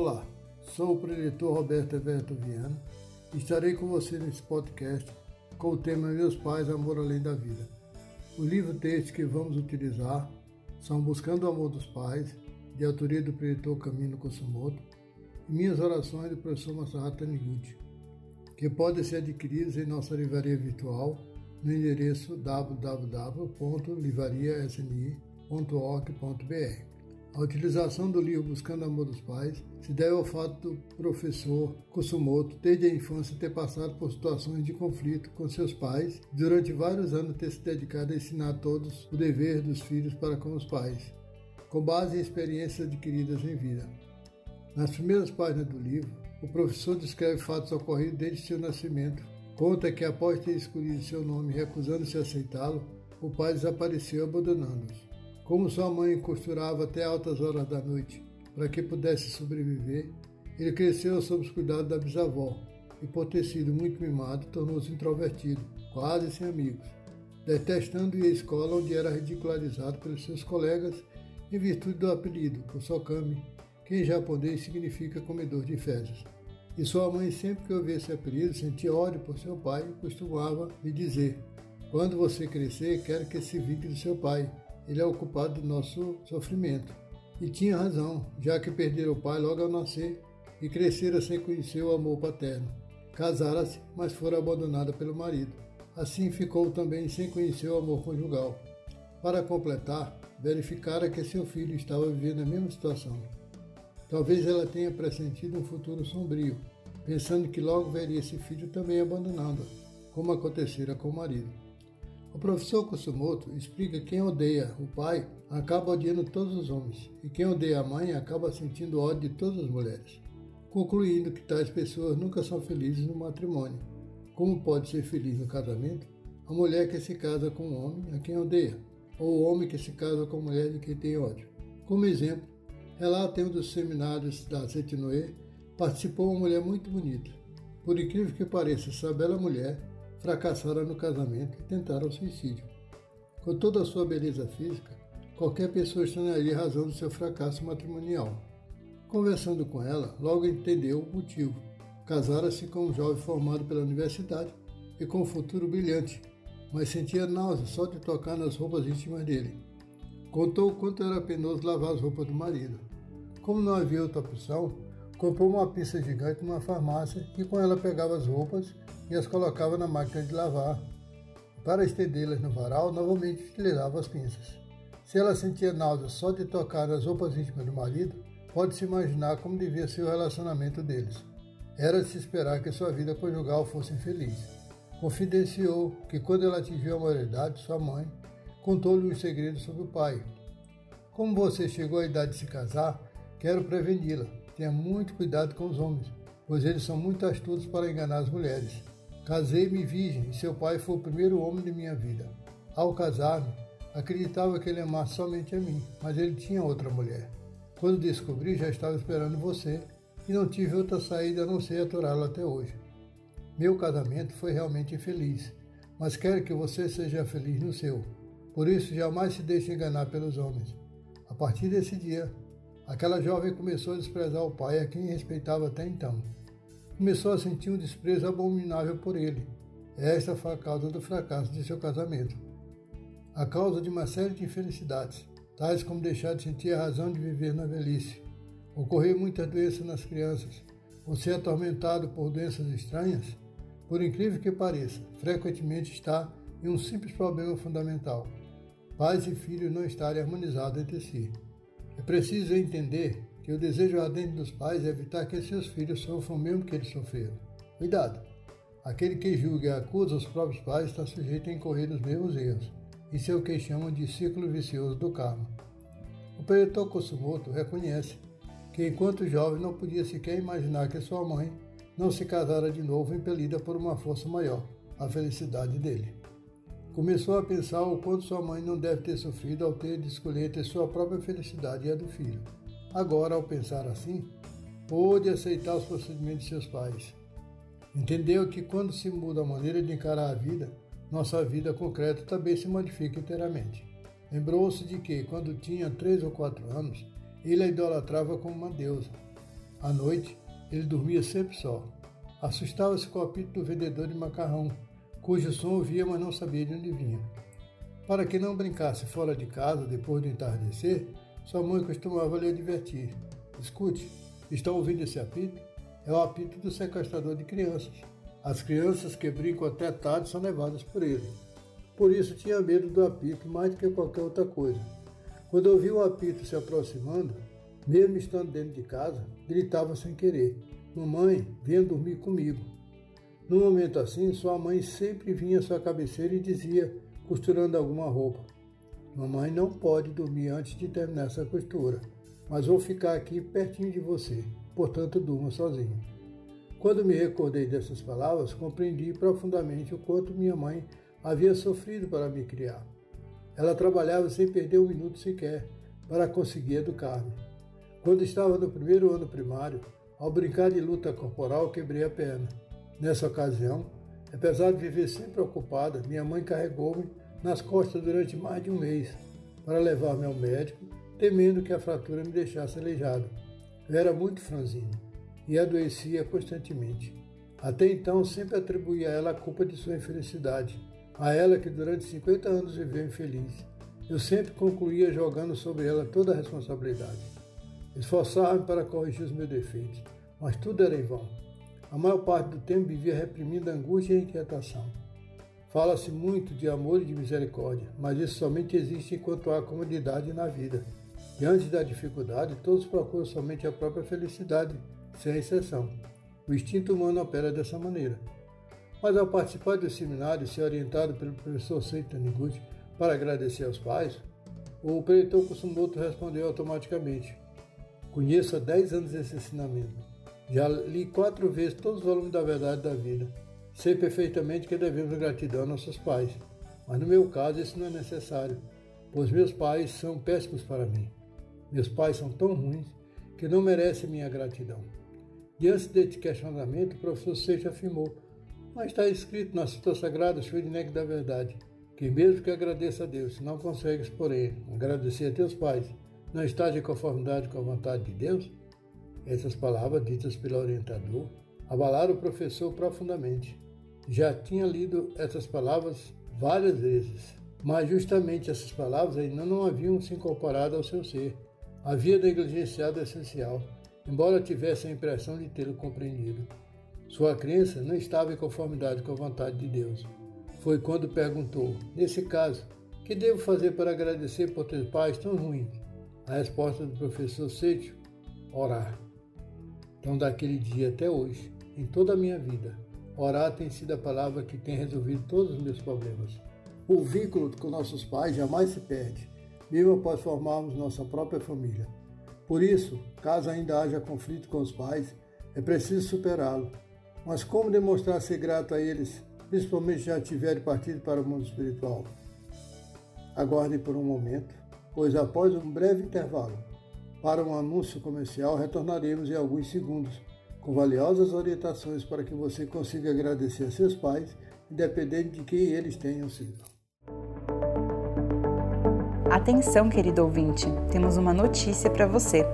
Olá, sou o preletor Roberto Everto Viana e estarei com você nesse podcast com o tema Meus Pais, Amor Além da Vida. O livro texto que vamos utilizar são Buscando o Amor dos Pais, de autoria do preletor Camino Kosumoto, e Minhas Orações do professor Masaharu Taniguchi, que podem ser adquiridos em nossa livraria virtual no endereço www.livrariasni.org.br. A utilização do livro Buscando Amor dos Pais se deve ao fato do professor Kusumoto, desde a infância, ter passado por situações de conflito com seus pais e durante vários anos ter se dedicado a ensinar a todos o dever dos filhos para com os pais, com base em experiências adquiridas em vida. Nas primeiras páginas do livro, o professor descreve fatos ocorridos desde seu nascimento. Conta que, após ter escolhido seu nome recusando-se a aceitá-lo, o pai desapareceu abandonando-os. Como sua mãe costurava até altas horas da noite para que pudesse sobreviver, ele cresceu sob os cuidados da bisavó e, por ter sido muito mimado, tornou-se introvertido, quase sem amigos, detestando ir à escola onde era ridicularizado pelos seus colegas em virtude do apelido, Kusokami, que em japonês significa comedor de fezes. E sua mãe, sempre que ouvia esse apelido, sentia ódio por seu pai e costumava lhe dizer: Quando você crescer, quero que se vingue do seu pai, ele é o culpado do nosso sofrimento. E tinha razão, já que perdera o pai logo ao nascer e crescera sem conhecer o amor paterno. Casara-se, mas fora abandonada pelo marido. Assim ficou também sem conhecer o amor conjugal. Para completar, verificara que seu filho estava vivendo a mesma situação. Talvez ela tenha pressentido um futuro sombrio, pensando que logo veria esse filho também abandonando, como acontecera com o marido. O professor Kusumoto explica que quem odeia o pai acaba odiando todos os homens, e quem odeia a mãe acaba sentindo ódio de todas as mulheres, concluindo que tais pessoas nunca são felizes no matrimônio. Como pode ser feliz no casamento a mulher que se casa com um homem a quem odeia, ou o homem que se casa com a mulher de quem tem ódio? Como exemplo, relata em um dos seminários da Setinoe, participou uma mulher muito bonita. Por incrível que pareça, essa bela mulher fracassaram no casamento e tentaram o suicídio. Com toda a sua beleza física, qualquer pessoa estranharia a razão do seu fracasso matrimonial. Conversando com ela, logo entendeu o motivo. Casara-se com um jovem formado pela universidade e com um futuro brilhante, mas sentia náusea só de tocar nas roupas íntimas dele. Contou o quanto era penoso lavar as roupas do marido. Como não havia outra opção, comprou uma pista gigante numa farmácia e com ela pegava as roupas e as colocava na máquina de lavar. Para estendê-las no varal, novamente utilizava as pinças. Se ela sentia náusea só de tocar nas roupas íntimas do marido, pode-se imaginar como devia ser o relacionamento deles. Era de se esperar que sua vida conjugal fosse infeliz. Confidenciou que quando ela atingiu a maioridade, sua mãe contou-lhe um segredo sobre o pai. Como você chegou à idade de se casar, quero preveni-la. Tenha muito cuidado com os homens, pois eles são muito astutos para enganar as mulheres. Casei-me virgem e seu pai foi o primeiro homem de minha vida. Ao casar-me, acreditava que ele amasse somente a mim, mas ele tinha outra mulher. Quando descobri, já estava esperando você e não tive outra saída a não ser aturá-lo até hoje. Meu casamento foi realmente infeliz, mas quero que você seja feliz no seu. Por isso, jamais se deixe enganar pelos homens. A partir desse dia, aquela jovem começou a desprezar o pai a quem respeitava até então começou a sentir um desprezo abominável por ele. Esta foi a causa do fracasso de seu casamento. A causa de uma série de infelicidades, tais como deixar de sentir a razão de viver na velhice, ocorrer muitas doenças nas crianças, ou ser atormentado por doenças estranhas, por incrível que pareça, frequentemente está em um simples problema fundamental: pais e filhos não estarem harmonizados entre si. É preciso entender que o desejo ardente dos pais é evitar que seus filhos sofram o mesmo que eles sofreram. Cuidado! Aquele que julga e acusa os próprios pais está sujeito a incorrer nos mesmos erros. Isso é o que chamam de ciclo vicioso do karma. O Pereto Kosumoto reconhece que enquanto jovem não podia sequer imaginar que sua mãe não se casara de novo impelida por uma força maior, a felicidade dele. Começou a pensar o quanto sua mãe não deve ter sofrido ao ter de escolher entre sua própria felicidade e a do filho. Agora, ao pensar assim, pôde aceitar os procedimentos de seus pais. Entendeu que quando se muda a maneira de encarar a vida, nossa vida concreta também se modifica inteiramente. Lembrou-se de que, quando tinha três ou quatro anos, ele a idolatrava como uma deusa. À noite, ele dormia sempre só. Assustava-se com o apito do vendedor de macarrão, cujo som ouvia, mas não sabia de onde vinha. Para que não brincasse fora de casa depois do entardecer, sua mãe costumava lhe advertir: Escute, estão ouvindo esse apito? É o apito do sequestrador de crianças. As crianças que brincam até tarde são levadas por ele. Por isso tinha medo do apito mais do que qualquer outra coisa. Quando ouviu o apito se aproximando, mesmo estando dentro de casa, gritava sem querer: Mamãe, venha dormir comigo. Num momento assim, sua mãe sempre vinha à sua cabeceira e dizia, costurando alguma roupa: Mamãe não pode dormir antes de terminar essa costura, mas vou ficar aqui pertinho de você, portanto durma sozinho. Quando me recordei dessas palavras, compreendi profundamente o quanto minha mãe havia sofrido para me criar. Ela trabalhava sem perder um minuto sequer para conseguir educar-me. Quando estava no primeiro ano primário, ao brincar de luta corporal, quebrei a perna. Nessa ocasião, apesar de viver sempre ocupada, minha mãe carregou-me nas costas durante mais de um mês para levar-me ao médico, temendo que a fratura me deixasse aleijado. Eu era muito franzino e adoecia constantemente. Até então, sempre atribuía a ela a culpa de sua infelicidade, a ela que durante 50 anos viveu infeliz. Eu sempre concluía jogando sobre ela toda a responsabilidade. Esforçava-me para corrigir os meus defeitos, mas tudo era em vão. A maior parte do tempo vivia reprimindo angústia e inquietação. Fala-se muito de amor e de misericórdia, mas isso somente existe enquanto há comodidade na vida. Diante da dificuldade, todos procuram somente a própria felicidade, sem exceção. O instinto humano opera dessa maneira. Mas ao participar do seminário e ser orientado pelo professor Seito Taniguchi para agradecer aos pais, o preletor Kusumoto respondeu automaticamente: Conheço há 10 anos esse ensinamento. Já li quatro vezes todos os volumes da verdade da vida. Sei perfeitamente que devemos gratidão a nossos pais, mas no meu caso isso não é necessário, pois meus pais são péssimos para mim. Meus pais são tão ruins que não merecem minha gratidão. Diante deste questionamento, o professor Seixas afirmou mas está escrito na Cita Sagrada, Schwedneck da Verdade, que mesmo que agradeça a Deus, não consegues, porém, agradecer a teus pais, não estás em conformidade com a vontade de Deus? Essas palavras, ditas pelo orientador, abalaram o professor profundamente. Já tinha lido essas palavras várias vezes, mas justamente essas palavras ainda não haviam se incorporado ao seu ser. Havia negligenciado o essencial, embora tivesse a impressão de tê-lo compreendido. Sua crença não estava em conformidade com a vontade de Deus. Foi quando perguntou: Nesse caso, que devo fazer para agradecer por ter pais tão ruins? A resposta do professor Seixo: Orar. Então, daquele dia até hoje, em toda a minha vida, orar tem sido a palavra que tem resolvido todos os meus problemas. O vínculo com nossos pais jamais se perde, mesmo após formarmos nossa própria família. Por isso, caso ainda haja conflito com os pais, é preciso superá-lo mas como demonstrar ser grato a eles, principalmente já tiverem partido para o mundo espiritual? Aguardem por um momento, pois após um breve intervalo para um anúncio comercial, retornaremos em alguns segundos com valiosas orientações para que você consiga agradecer a seus pais, independente de quem eles tenham sido. Atenção, querido ouvinte, temos uma notícia para você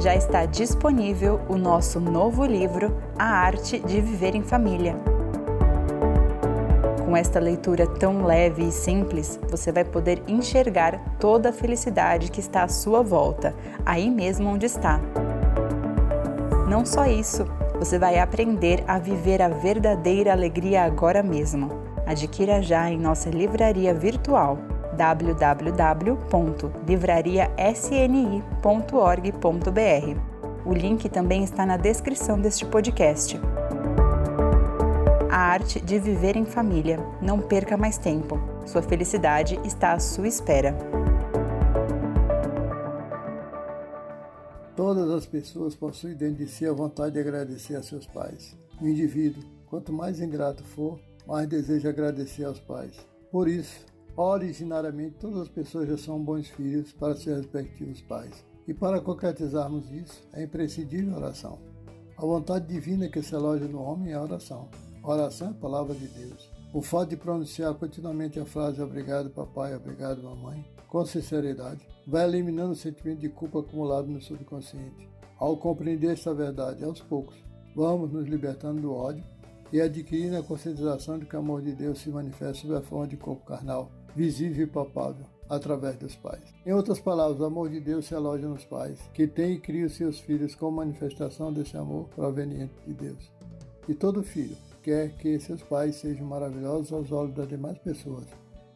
já está disponível o nosso novo livro, A Arte de Viver em Família. Com esta leitura tão leve e simples, você vai poder enxergar toda a felicidade que está à sua volta, aí mesmo onde está. Não só isso, você vai aprender a viver a verdadeira alegria agora mesmo. Adquira já em nossa livraria virtual www.livrariasni.org.br. O link também está na descrição deste podcast. A arte de viver em família. Não perca mais tempo. Sua felicidade está à sua espera. Todas as pessoas possuem dentro de si a vontade de agradecer a seus pais. O indivíduo, quanto mais ingrato for, mais deseja agradecer aos pais. Por isso, Originariamente, todas as pessoas já são bons filhos para seus respectivos pais. E para concretizarmos isso, é imprescindível a oração. A vontade divina que se aloja no homem é a oração. A oração é a palavra de Deus. O fato de pronunciar continuamente a frase obrigado papai, obrigado mamãe, com sinceridade, vai eliminando o sentimento de culpa acumulado no subconsciente. Ao compreender esta verdade aos poucos, vamos nos libertando do ódio e adquirindo a conscientização de que o amor de Deus se manifesta sob a forma de corpo carnal, visível e palpável, através dos pais. Em outras palavras, o amor de Deus se aloja nos pais, que têm e criam seus filhos como manifestação desse amor proveniente de Deus. E todo filho quer que seus pais sejam maravilhosos aos olhos das demais pessoas,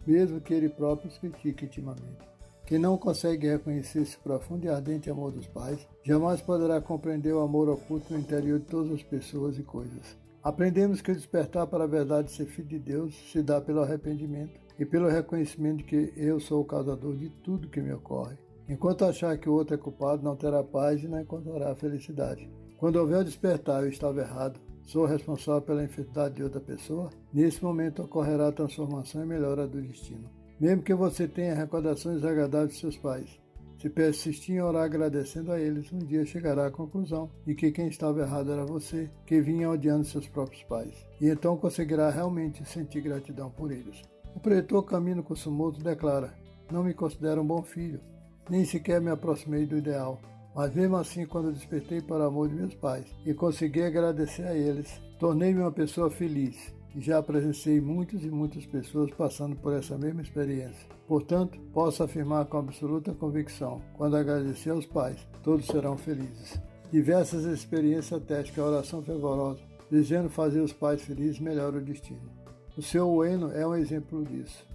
mesmo que ele próprio os critique intimamente. Quem não consegue reconhecer esse profundo e ardente amor dos pais, jamais poderá compreender o amor oculto no interior de todas as pessoas e coisas. Aprendemos que o despertar para a verdade de ser filho de Deus se dá pelo arrependimento e pelo reconhecimento de que eu sou o causador de tudo que me ocorre. Enquanto achar que o outro é culpado, não terá paz e não encontrará felicidade. Quando houver o despertar eu estava errado, sou responsável pela enfermidade de outra pessoa, nesse momento ocorrerá a transformação e melhora do destino. Mesmo que você tenha recordações agradáveis de seus pais, se persistir em orar agradecendo a eles, um dia chegará à conclusão de que quem estava errado era você, que vinha odiando seus próprios pais. E então conseguirá realmente sentir gratidão por eles. O pretor Camino Kusumoto declara: Não me considero um bom filho, nem sequer me aproximei do ideal. Mas mesmo assim, quando despertei para o amor de meus pais e consegui agradecer a eles, tornei-me uma pessoa feliz e já presenciei muitas e muitas pessoas passando por essa mesma experiência. Portanto, posso afirmar com absoluta convicção: quando agradecer aos pais, todos serão felizes. Diversas experiências atestam que a oração fervorosa, desejando fazer os pais felizes, melhora o destino. O seu Ueno é um exemplo disso.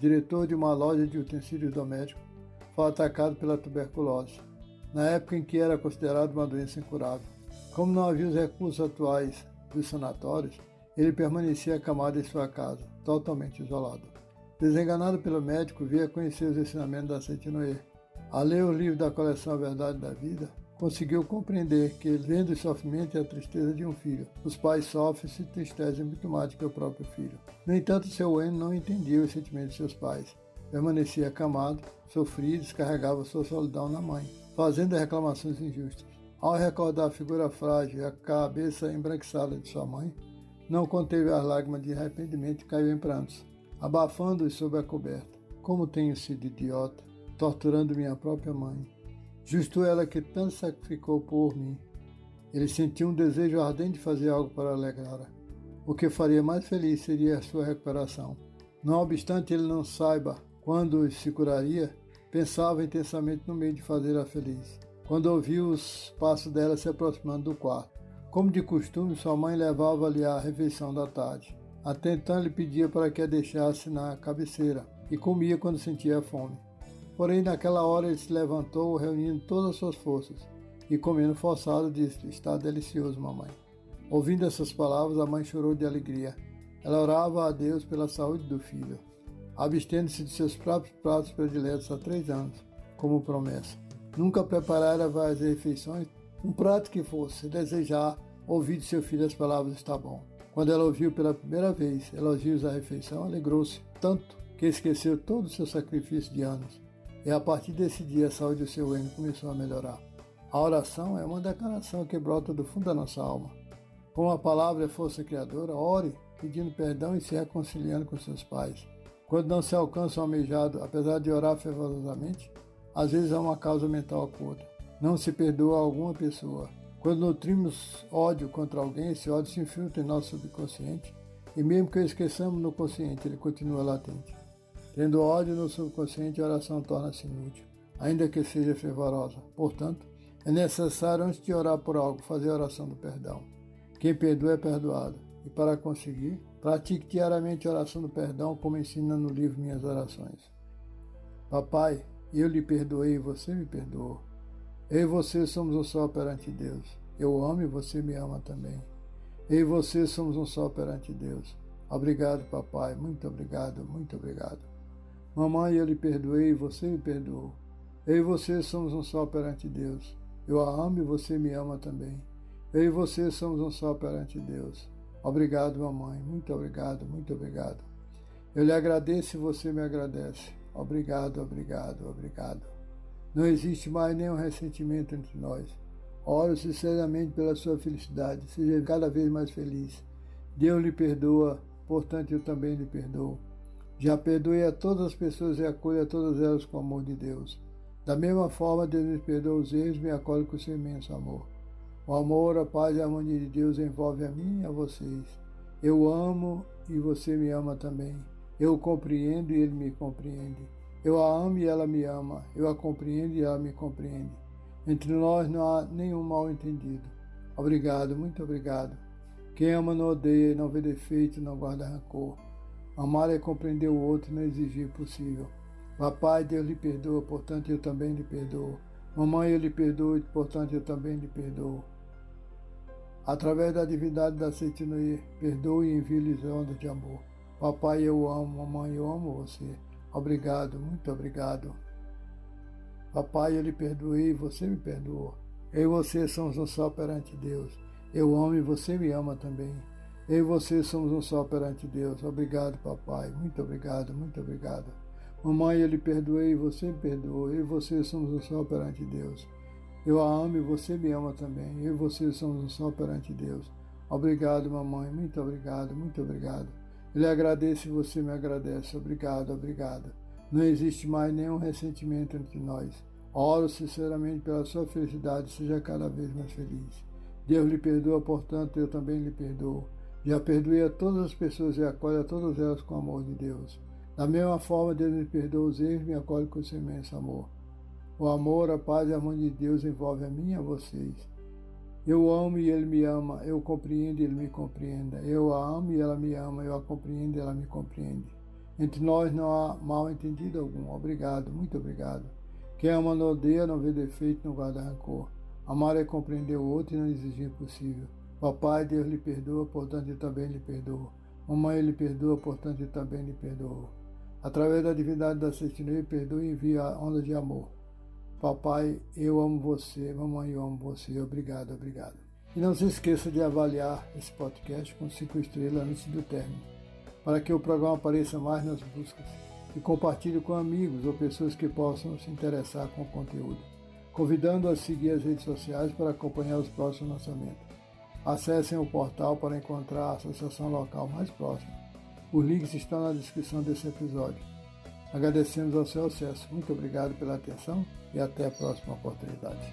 Diretor de uma loja de utensílios domésticos, foi atacado pela tuberculose, na época em que era considerado uma doença incurável. Como não havia os recursos atuais dos sanatórios, ele permanecia acamado em sua casa, totalmente isolado. Desenganado pelo médico, via conhecer os ensinamentos da Saint Noé. Ao ler o livro da coleção A Verdade da Vida, conseguiu compreender que, vendo o sofrimento e a tristeza de um filho, os pais sofrem se entristecem muito mais do que o próprio filho. No entanto, seu Wayne não entendia os sentimentos de seus pais. Permanecia acamado, sofria e descarregava sua solidão na mãe, fazendo reclamações injustas. Ao recordar a figura frágil e a cabeça embranquiçada de sua mãe, não conteve as lágrimas de arrependimento e caiu em prantos, abafando-os sob a coberta. Como tenho sido idiota, torturando minha própria mãe Justo ela que tanto sacrificou por mim. Ele sentiu um desejo ardente de fazer algo para alegrá-la. O que faria mais feliz seria a sua recuperação. Não obstante ele não saiba quando se curaria, pensava intensamente no meio de fazê-la feliz. Quando ouviu os passos dela se aproximando do quarto. Como de costume, sua mãe levava-lhe a refeição da tarde. Até então ele pedia para que a deixasse na cabeceira e comia quando sentia fome. Porém, naquela hora ele se levantou, reunindo todas as suas forças, e comendo forçado, disse: Está delicioso, mamãe. Ouvindo essas palavras, a mãe chorou de alegria. Ela orava a Deus pela saúde do filho, abstendo-se de seus próprios pratos prediletos há três anos, como promessa. Nunca preparara várias refeições, um prato que fosse desejar ouvir de seu filho as palavras está bom. Quando ela ouviu pela primeira vez elogios à refeição, alegrou-se tanto que esqueceu todo o seu sacrifício de anos e a partir desse dia a saúde do seu reino começou a melhorar. A oração é uma declaração que brota do fundo da nossa alma. Com a palavra é força criadora, ore pedindo perdão e se reconciliando com seus pais. Quando não se alcança o almejado, apesar de orar fervorosamente, às vezes há uma causa mental oculta. Não se perdoa alguma pessoa. Quando nutrimos ódio contra alguém, esse ódio se infiltra em nosso subconsciente e mesmo que o esqueçamos no consciente, ele continua latente. Tendo ódio no subconsciente, a oração torna-se inútil, ainda que seja fervorosa. Portanto, é necessário, antes de orar por algo, fazer a oração do perdão. Quem perdoa é perdoado. E para conseguir, pratique diariamente a oração do perdão, como ensina no livro Minhas Orações. Papai, eu lhe perdoei e você me perdoou. Eu e você somos um só perante Deus. Eu amo e você me ama também. Eu e você somos um só perante Deus. Obrigado, papai. Muito obrigado, muito obrigado. Mamãe, eu lhe perdoei e você me perdoou. Eu e você somos um só perante Deus. Eu a amo e você me ama também. Eu e você somos um só perante Deus. Obrigado, mamãe. Muito obrigado, muito obrigado. Eu lhe agradeço e você me agradece. Obrigado, obrigado, obrigado. Não existe mais nenhum ressentimento entre nós. Oro sinceramente pela sua felicidade. Seja cada vez mais feliz. Deus lhe perdoa, portanto eu também lhe perdoo. Já perdoe a todas as pessoas e acolha todas elas com o amor de Deus. Da mesma forma, Deus me perdoa os erros e me acolhe com seu imenso amor. O amor, a paz e a harmonia de Deus envolve a mim e a vocês. Eu amo e você me ama também. Eu compreendo e ele me compreende. Eu a amo e ela me ama. Eu a compreendo e ela me compreende. Entre nós não há nenhum mal entendido. Obrigado, muito obrigado. Quem ama não odeia, não vê defeito, não guarda rancor. Amar é compreender o outro e não exigir o possível. Papai, Deus lhe perdoa, portanto eu também lhe perdoo. Mamãe, eu lhe perdoo, portanto eu também lhe perdoo. Através da divindade da Seitinoye, perdoe e envie-lhes ondas de amor. Papai, eu amo, mamãe, eu amo você. Obrigado, muito obrigado. Papai, eu lhe perdoei, você me perdoou. Eu e você somos um só perante Deus. Eu amo e você me ama também. Eu e você somos um só perante Deus. Obrigado, papai. Muito obrigado, muito obrigado. Mamãe, eu lhe perdoei, você me perdoou. Eu e você somos um só perante Deus. Eu a amo e você me ama também. Eu e você somos um só perante Deus. Obrigado, mamãe. Muito obrigado, muito obrigado. Eu lhe agradeço e você me agradece. Obrigado, obrigado. Não existe mais nenhum ressentimento entre nós. Oro sinceramente pela sua felicidade, seja cada vez mais feliz. Deus lhe perdoa, portanto, eu também lhe perdoo. Já perdoei a todas as pessoas e acolhe a todas elas com o amor de Deus. Da mesma forma, Deus me perdoa os erros e me acolhe com seu imenso amor. O amor, a paz e a harmonia de Deus envolve a mim e a vocês. Eu amo e Ele me ama, eu compreendo e Ele me compreenda. Eu a amo e ela me ama, eu a compreendo e ela me compreende. Entre nós não há mal entendido algum. Obrigado, muito obrigado. Quem ama não odeia, não vê defeito, não guarda rancor. Amar é compreender o outro e não exigir o possível. Papai, Deus lhe perdoa, portanto eu também lhe perdoo. Mamãe, Ele perdoa, portanto eu também lhe perdoo. Através da divindade da certidão, perdoa e envia a onda de amor. Papai, eu amo você. Mamãe, eu amo você. Obrigado, obrigado. E não se esqueça de avaliar esse podcast com cinco estrelas antes do término, para que o programa apareça mais nas buscas. E compartilhe com amigos ou pessoas que possam se interessar com o conteúdo convidando a seguir as redes sociais para acompanhar os próximos lançamentos. Acessem o portal para encontrar a associação local mais próxima. Os links estão na descrição desse episódio. Agradecemos ao seu acesso. Muito obrigado pela atenção e até a próxima oportunidade.